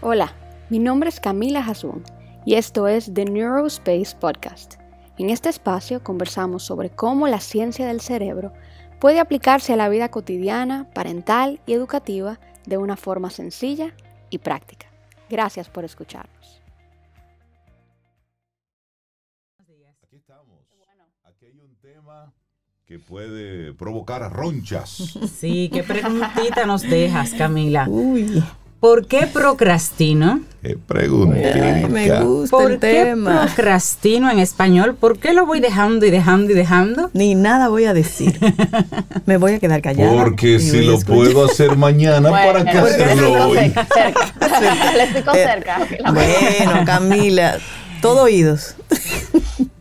Hola, mi nombre es Camila Hasun y esto es The Neurospace Podcast. En este espacio conversamos sobre cómo la ciencia del cerebro puede aplicarse a la vida cotidiana, parental y educativa de una forma sencilla y práctica. Gracias por escucharnos. Aquí estamos. Aquí hay un tema que puede provocar ronchas. Sí, qué preguntita nos dejas, Camila. Uy. ¿Por qué procrastino? Qué preguntita. Ay, me gusta ¿Por el qué tema. procrastino en español? ¿Por qué lo voy dejando y dejando y dejando? Ni nada voy a decir. Me voy a quedar callada. Porque si lo escuchar. puedo hacer mañana, ¿para qué hacerlo le hoy? explico cerca, cerca. Le explico Eh, cerca. Bueno, Camila, todo oídos.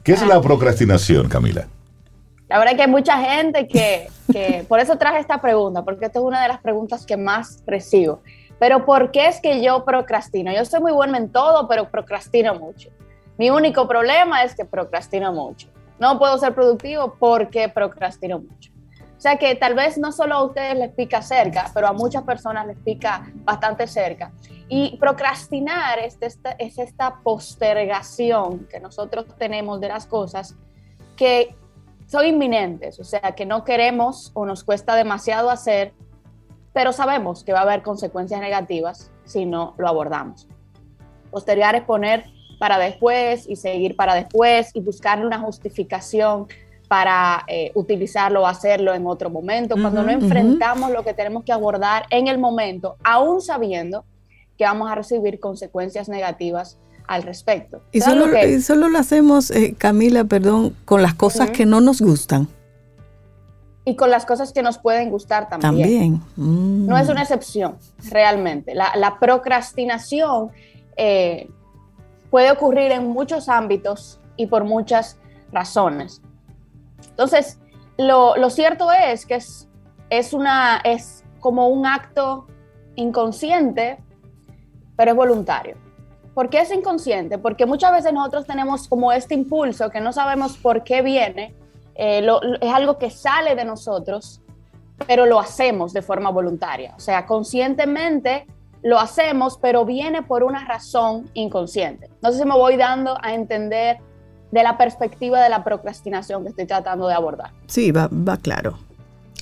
¿Qué es la procrastinación, Camila? La verdad es que hay mucha gente que, que, por eso traje esta pregunta, porque esta es una de las preguntas que más recibo. Pero ¿por qué es que yo procrastino? Yo soy muy bueno en todo, pero procrastino mucho. Mi único problema es que procrastino mucho. No puedo ser productivo porque procrastino mucho. O sea que tal vez no solo a ustedes les pica cerca, pero a muchas personas les pica bastante cerca. Y procrastinar es esta, es esta postergación que nosotros tenemos de las cosas que son inminentes, o sea, que no queremos o nos cuesta demasiado hacer, pero sabemos que va a haber consecuencias negativas si no lo abordamos. Postergar es poner para después y seguir para después y buscarle una justificación para eh, utilizarlo o hacerlo en otro momento, cuando no enfrentamos lo que tenemos que abordar en el momento, aún sabiendo que vamos a recibir consecuencias negativas al respecto. Y ¿Saben solo, lo que- y solo lo hacemos, eh, Camila, perdón, con las cosas que no nos gustan. Y con las cosas que nos pueden gustar también. También. Mm. No es una excepción, realmente. La, la procrastinación eh, puede ocurrir en muchos ámbitos y por muchas razones. Entonces, lo, lo cierto es que es, es, una, es como un acto inconsciente, pero es voluntario. ¿Por qué es inconsciente? Porque muchas veces nosotros tenemos como este impulso que no sabemos por qué viene, eh, lo- lo- es algo que sale de nosotros, pero lo hacemos de forma voluntaria. O sea, conscientemente lo hacemos, pero viene por una razón inconsciente. No sé si me voy dando a entender de la perspectiva de la procrastinación que estoy tratando de abordar. Sí, va, va claro.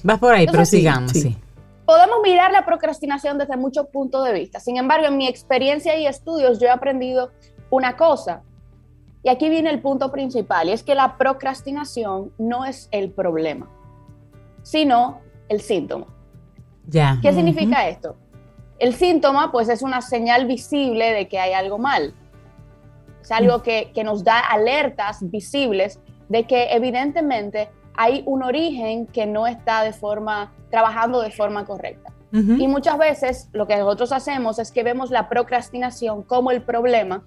Vas por ahí, Entonces, sí, prosigamos, sí. sí. Podemos mirar la procrastinación desde muchos puntos de vista. Sin embargo, en mi experiencia y estudios yo he aprendido una cosa. Y aquí viene el punto principal, y es que la procrastinación no es el problema, sino el síntoma. Ya. ¿Qué significa esto? El síntoma, pues, es una señal visible de que hay algo mal. Es algo que, que nos da alertas visibles de que evidentemente hay un origen que no está de forma, trabajando de forma correcta. Y muchas veces lo que nosotros hacemos es que vemos la procrastinación como el problema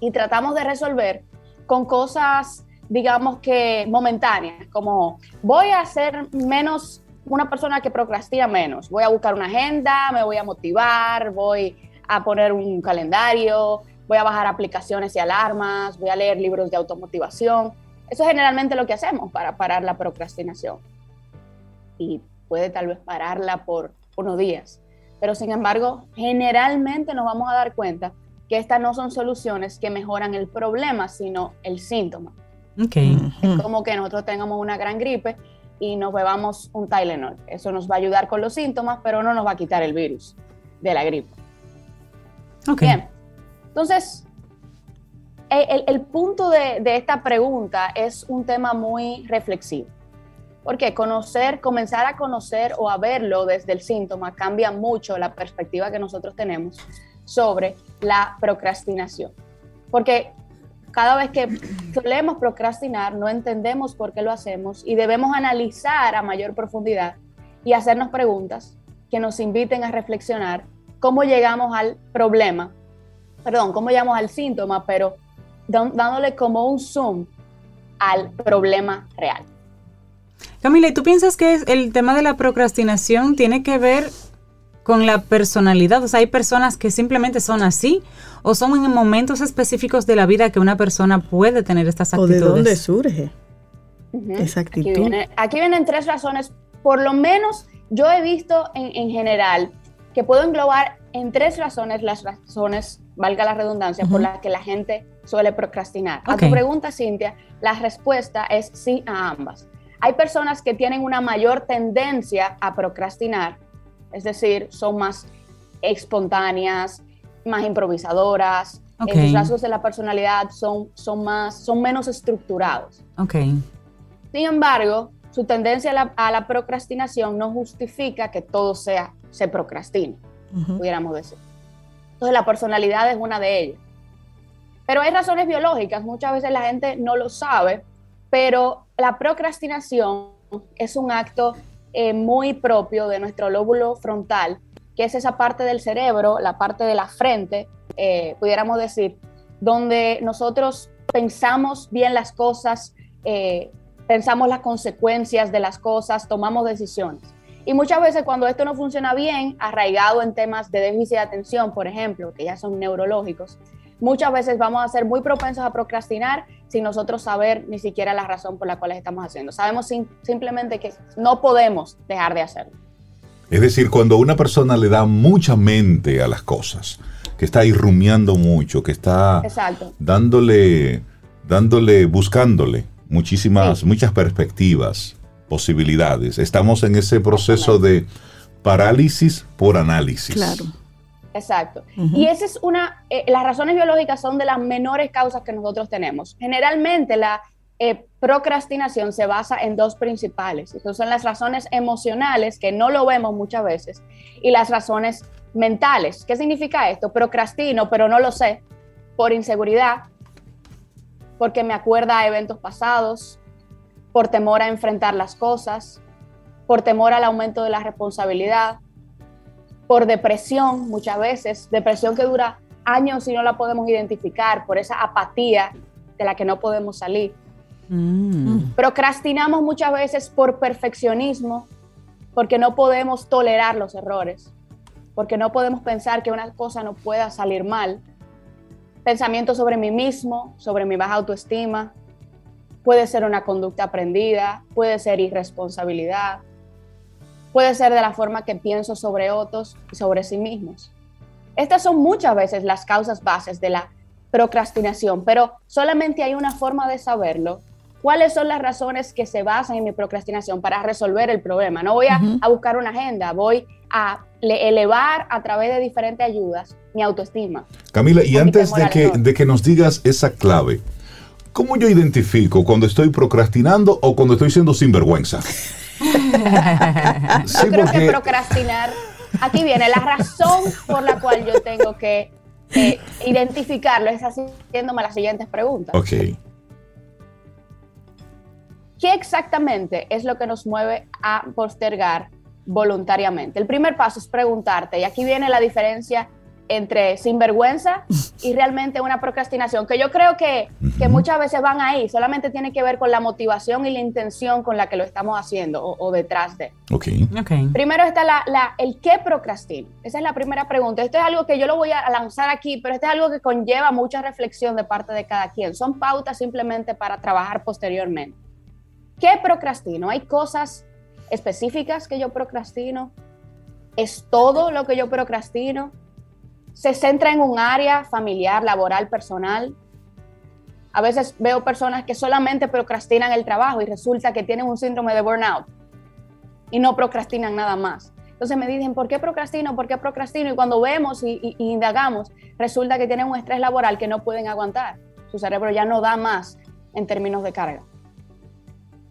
y tratamos de resolver con cosas, digamos que momentáneas, como voy a ser menos una persona que procrastina menos, voy a buscar una agenda, me voy a motivar, voy a poner un calendario, voy a bajar aplicaciones y alarmas, voy a leer libros de automotivación. Eso es generalmente lo que hacemos para parar la procrastinación. Y puede tal vez pararla por unos días. Pero sin embargo, generalmente nos vamos a dar cuenta que estas no son soluciones que mejoran el problema, sino el síntoma. Ok. Ujú. Como que nosotros tengamos una gran gripe y nos bebamos un Tylenol. Eso nos va a ayudar con los síntomas, pero no nos va a quitar el virus de la gripe. Ok. Bien, entonces, el, el- el punto de, de esta pregunta es un tema muy reflexivo. Porque conocer, comenzar a conocer o a verlo desde el síntoma cambia mucho la perspectiva que nosotros tenemos sobre la procrastinación. Porque cada vez que solemos procrastinar, no entendemos por qué lo hacemos y debemos analizar a mayor profundidad y hacernos preguntas que nos inviten a reflexionar cómo llegamos al problema, perdón, cómo llegamos al síntoma, pero dándole como un zoom al problema real. Camila, ¿y tú piensas que el tema de la procrastinación tiene que ver con la personalidad? O sea, hay personas que simplemente son así o son en momentos específicos de la vida que una persona puede tener estas ¿O actitudes. de dónde surge Ujú. esa Aquí, actitud? viene- aquí vienen tres razones, por lo menos yo he visto en, en general que puedo englobar en tres razones las razones, valga la redundancia, por las que la gente suele procrastinar. A tu pregunta, Cintia, la respuesta es sí a ambas. Hay personas que tienen una mayor tendencia a procrastinar, es decir, son más espontáneas, más improvisadoras, okay. los rasgos de la personalidad son, son, más, son menos estructurados. Okay. Sin embargo, su tendencia a la, procrastinación no justifica que todo sea, se procrastine, pudiéramos decir. Entonces la personalidad es una de ellas. Pero hay razones biológicas, muchas veces la gente no lo sabe, pero la procrastinación es un acto eh, muy propio de nuestro lóbulo frontal, que es esa parte del cerebro, la parte de la frente, eh, pudiéramos decir, donde nosotros pensamos bien las cosas, eh, pensamos las consecuencias de las cosas, tomamos decisiones. Y muchas veces cuando esto no funciona bien, arraigado en temas de déficit de atención, por ejemplo, que ya son neurológicos, muchas veces vamos a ser muy propensos a procrastinar sin nosotros saber ni siquiera la razón por la cual estamos haciendo. Sabemos simplemente que no podemos dejar de hacerlo. Es decir, cuando una persona le da mucha mente a las cosas, que está irrumiando mucho, que está dándole, dándole, buscándole muchísimas, muchas perspectivas, posibilidades. Estamos en ese proceso de parálisis por análisis. Claro. Exacto. Y esa es una, eh, las razones biológicas son de las menores causas que nosotros tenemos. Generalmente la eh, procrastinación se basa en dos principales. Esas son las razones emocionales, que no lo vemos muchas veces, y las razones mentales. ¿Qué significa esto? Procrastino, pero no lo sé, por inseguridad, porque me acuerda a eventos pasados, por temor a enfrentar las cosas, por temor al aumento de la responsabilidad, por depresión muchas veces, depresión que dura años y no la podemos identificar, por esa apatía de la que no podemos salir. Mm. Procrastinamos muchas veces por perfeccionismo, porque no podemos tolerar los errores, porque no podemos pensar que una cosa no pueda salir mal, pensamientos sobre mí mismo, sobre mi baja autoestima, puede ser una conducta aprendida, puede ser irresponsabilidad, puede ser de la forma que pienso sobre otros y sobre sí mismos. Estas son muchas veces las causas bases de la procrastinación, pero solamente hay una forma de saberlo. ¿Cuáles son las razones que se basan en mi procrastinación para resolver el problema? No voy a, a buscar una agenda, voy a elevar a través de diferentes ayudas mi autoestima. Camila, y antes de que, de que nos digas esa clave, ¿cómo yo identifico cuando estoy procrastinando o cuando estoy siendo sinvergüenza? yo creo que procrastinar, aquí viene la razón por la cual yo tengo que eh, identificarlo, es haciéndome las siguientes preguntas. Ok. ¿Qué exactamente es lo que nos mueve a postergar voluntariamente? El primer paso es preguntarte, y aquí viene la diferencia entre sinvergüenza y realmente una procrastinación, que yo creo que, que, muchas veces van ahí, solamente tiene que ver con la motivación y la intención con la que lo estamos haciendo o, detrás de. Okay. okay. Primero está la, la, el qué procrastino. Esa es la primera pregunta. Esto es algo que yo lo voy a lanzar aquí, pero esto es algo que conlleva mucha reflexión de parte de cada quien. Son pautas simplemente para trabajar posteriormente. ¿Qué procrastino? Hay cosas específicas que yo procrastino. ¿Es todo lo que yo procrastino? Se centra en un área familiar, laboral, personal. A veces veo personas que solamente procrastinan el trabajo y resulta que tienen un síndrome de burnout y no procrastinan nada más. Entonces me dicen, ¿por qué procrastino? ¿Por qué procrastino? Y cuando vemos y, indagamos, resulta que tienen un estrés laboral que no pueden aguantar. Su cerebro ya no da más en términos de carga.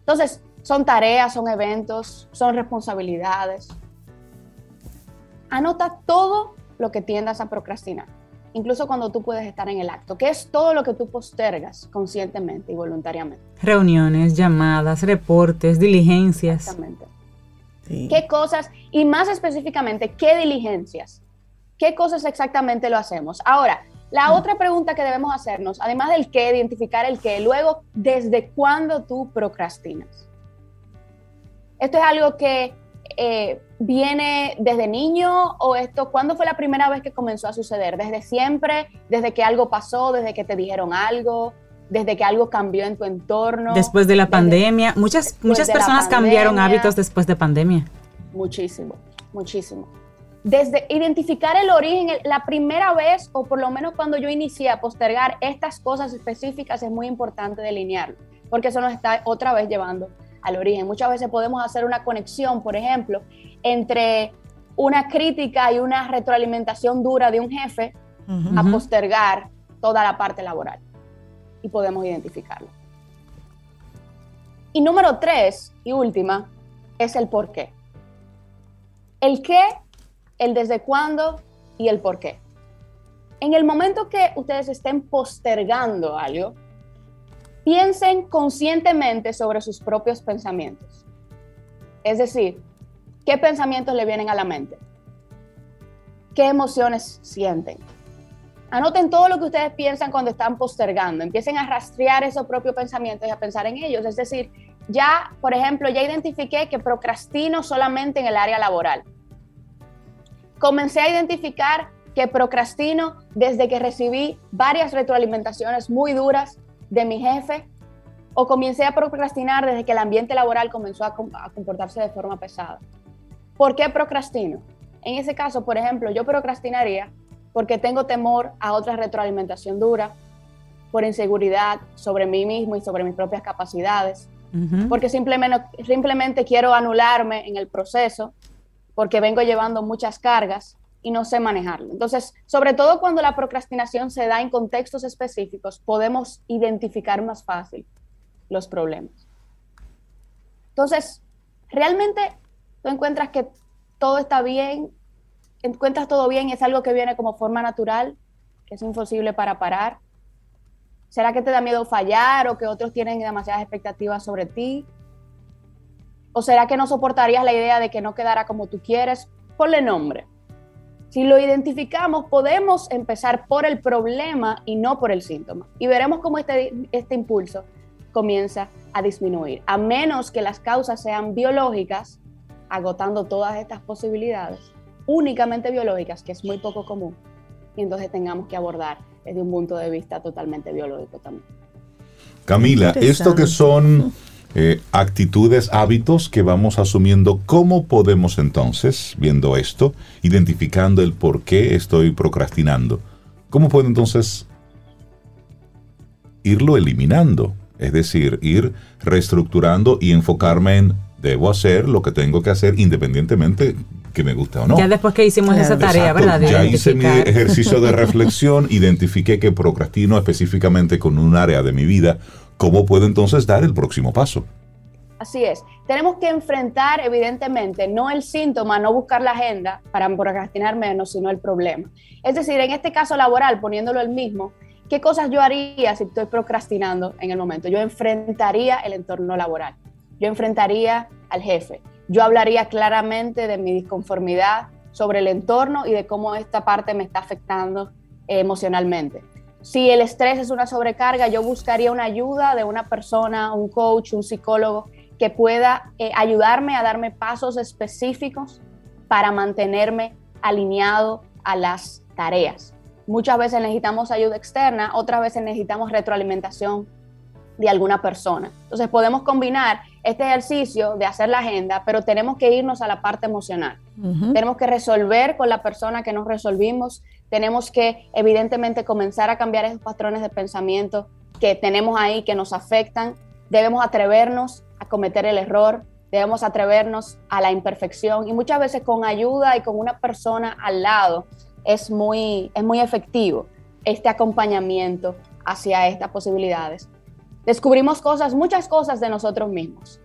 Entonces, son tareas, son eventos, son responsabilidades. Anota todo lo que tiendas a procrastinar, incluso cuando tú puedes estar en el acto, que es todo lo que tú postergas conscientemente y voluntariamente. Reuniones, llamadas, reportes, diligencias. Exactamente. ¿Qué cosas, y más específicamente, qué diligencias? ¿Qué cosas exactamente lo hacemos? Ahora, la otra pregunta que debemos hacernos, además del qué, identificar el qué, luego, ¿desde cuándo tú procrastinas? Esto es algo que eh, viene desde niño o esto, ¿cuándo fue la primera vez que comenzó a suceder? ¿Desde siempre? ¿Desde que algo pasó? ¿Desde que te dijeron algo? ¿Desde que algo cambió en tu entorno? Después de la pandemia. Muchas, muchas personas cambiaron hábitos después de pandemia. Muchísimo, muchísimo. desde identificar el origen, la primera vez o por lo menos cuando yo inicié a postergar estas cosas específicas es muy importante delinearlo, porque eso nos está otra vez llevando al origen. Muchas veces podemos hacer una conexión, por ejemplo, entre una crítica y una retroalimentación dura de un jefe a postergar toda la parte laboral y podemos identificarlo. Y número tres y última es el por qué. El qué el desde cuándo y el por qué. En el momento que ustedes estén postergando algo, piensen conscientemente sobre sus propios pensamientos. Es decir, ¿qué pensamientos le vienen a la mente? ¿Qué emociones sienten? Anoten todo lo que ustedes piensan cuando están postergando. Empiecen a rastrear esos propios pensamientos y a pensar en ellos. Es decir, ya, por ejemplo, ya identifiqué que procrastino solamente en el área laboral comencé a identificar que procrastino desde que recibí varias retroalimentaciones muy duras de mi jefe o comencé a procrastinar desde que el ambiente laboral comenzó a, comportarse de forma pesada. ¿Por qué procrastino? En ese caso, por ejemplo, yo procrastinaría porque tengo temor a otra retroalimentación dura, por inseguridad sobre mí mismo y sobre mis propias capacidades, porque simplemente, simplemente quiero anularme en el proceso porque vengo llevando muchas cargas y no sé manejarlo. Entonces, sobre todo cuando la procrastinación se da en contextos específicos, podemos identificar más fácil los problemas. Entonces, realmente tú encuentras que todo está bien, encuentras todo bien es algo que viene como forma natural, que es imposible para parar. ¿Será que te da miedo fallar o que otros tienen demasiadas expectativas sobre ti? ¿O será que no soportarías la idea de que no quedara como tú quieres? Ponle nombre. Si lo identificamos, podemos empezar por el problema y no por el síntoma. Y veremos cómo este, este impulso comienza a disminuir. A menos que las causas sean biológicas, agotando todas estas posibilidades, únicamente biológicas, que es muy poco común. Y entonces tengamos que abordar desde un punto de vista totalmente biológico también. Camila, esto que son eh, actitudes, hábitos que vamos asumiendo. ¿Cómo podemos entonces, viendo esto, identificando el por qué estoy procrastinando? ¿Cómo puedo entonces irlo eliminando? Es decir, ir reestructurando y enfocarme en debo hacer lo que tengo que hacer independientemente que me guste o no. Ya después que hicimos esa tarea, ¿verdad? ya hice mi ejercicio de reflexión, identifiqué que procrastino específicamente con un área de mi vida ¿cómo puedo entonces dar el próximo paso? Así es. Tenemos que enfrentar, evidentemente, no el síntoma, no buscar la agenda para procrastinar menos, sino el problema. Es decir, en este caso laboral, poniéndolo el mismo, ¿qué cosas yo haría si estoy procrastinando en el momento? Yo enfrentaría el entorno laboral. Yo enfrentaría al jefe. Yo hablaría claramente de mi disconformidad sobre el entorno y de cómo esta parte me está afectando emocionalmente. Si el estrés es una sobrecarga, yo buscaría una ayuda de una persona, un coach, un psicólogo que pueda eh, ayudarme a darme pasos específicos para mantenerme alineado a las tareas. Muchas veces necesitamos ayuda externa, otras veces necesitamos retroalimentación de alguna persona. Entonces podemos combinar este ejercicio de hacer la agenda, pero tenemos que irnos a la parte emocional. Tenemos que resolver con la persona que nos resolvimos, tenemos que evidentemente comenzar a cambiar esos patrones de pensamiento que tenemos ahí que nos afectan. Debemos atrevernos a cometer el error, debemos atrevernos a la imperfección y muchas veces con ayuda y con una persona al lado es muy, es muy efectivo este acompañamiento hacia estas posibilidades. Descubrimos cosas, muchas cosas de nosotros mismos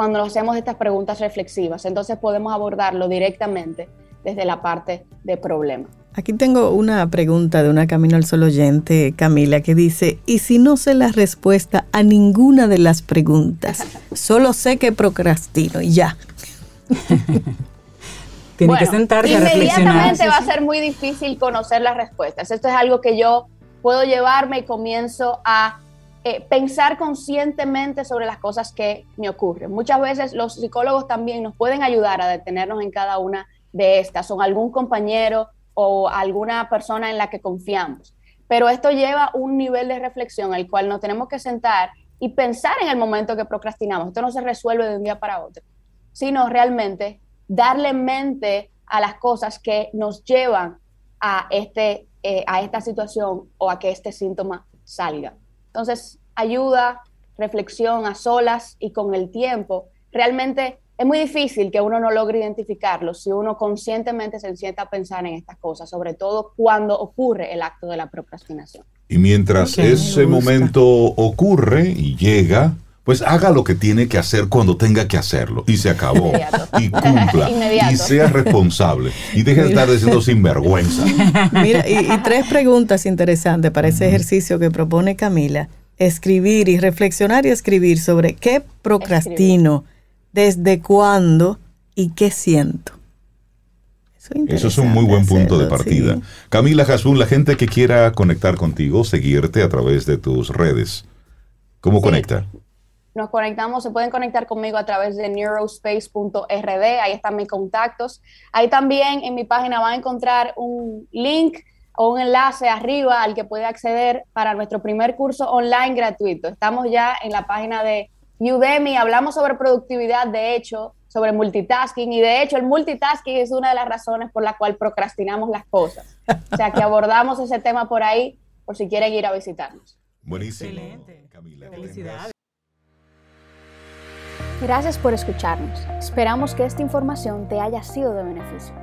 cuando hacemos estas preguntas reflexivas, entonces podemos abordarlo directamente desde la parte de problema. Aquí tengo una pregunta de una Camino al Sol oyente, Camila, que dice, ¿y si no sé la respuesta a ninguna de las preguntas? Solo sé que procrastino y ya. Tiene que sentarse a Inmediatamente va a ser muy difícil conocer las respuestas. Esto es algo que yo puedo llevarme y comienzo a eh, pensar conscientemente sobre las cosas que me ocurren. Muchas veces los psicólogos también nos pueden ayudar a detenernos en cada una de estas, son algún compañero o alguna persona en la que confiamos. Pero esto lleva un nivel de reflexión al cual nos tenemos que sentar y pensar en el momento que procrastinamos. Esto no se resuelve de un día para otro, sino realmente darle mente a las cosas que nos llevan a, este, eh, a esta situación o a que este síntoma salga. Entonces, ayuda, reflexión a solas y con el tiempo. Realmente es muy difícil que uno no logre identificarlo si uno conscientemente se sienta a pensar en estas cosas, sobre todo cuando ocurre el acto de la procrastinación. Y mientras ese momento ocurre y llega, pues haga lo que tiene que hacer cuando tenga que hacerlo y se acabó. Y cumpla. Y sea responsable. Y deje de estar diciendo sinvergüenza. Mira, y, tres preguntas interesantes para ese ejercicio que propone Camila. Escribir y reflexionar y escribir sobre qué procrastino, desde cuándo y qué siento. Eso, es un muy buen punto de partida. Camila Jasun, la gente que quiera conectar contigo, seguirte a través de tus redes, ¿cómo conecta? Nos conectamos, se pueden conectar conmigo a través de neurospace.rd, ahí están mis contactos. Ahí también en mi página van a encontrar un link o un enlace arriba al que puede acceder para nuestro primer curso online gratuito. Estamos ya en la página de Udemy, hablamos sobre productividad, de hecho, sobre multitasking y de hecho el multitasking es una de las razones por la cual procrastinamos las cosas. O sea que abordamos ese tema por ahí por si quieren ir a visitarnos. Buenísimo. Excelente. Camila, Felicidades. Gracias por escucharnos. Esperamos que esta información te haya sido de beneficio.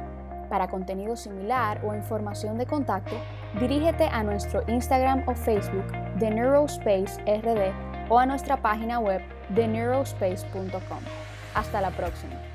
Para contenido similar o información de contacto, dirígete a nuestro Instagram o Facebook de Neurospace RD o a nuestra página web de neurospace.com. Hasta la próxima.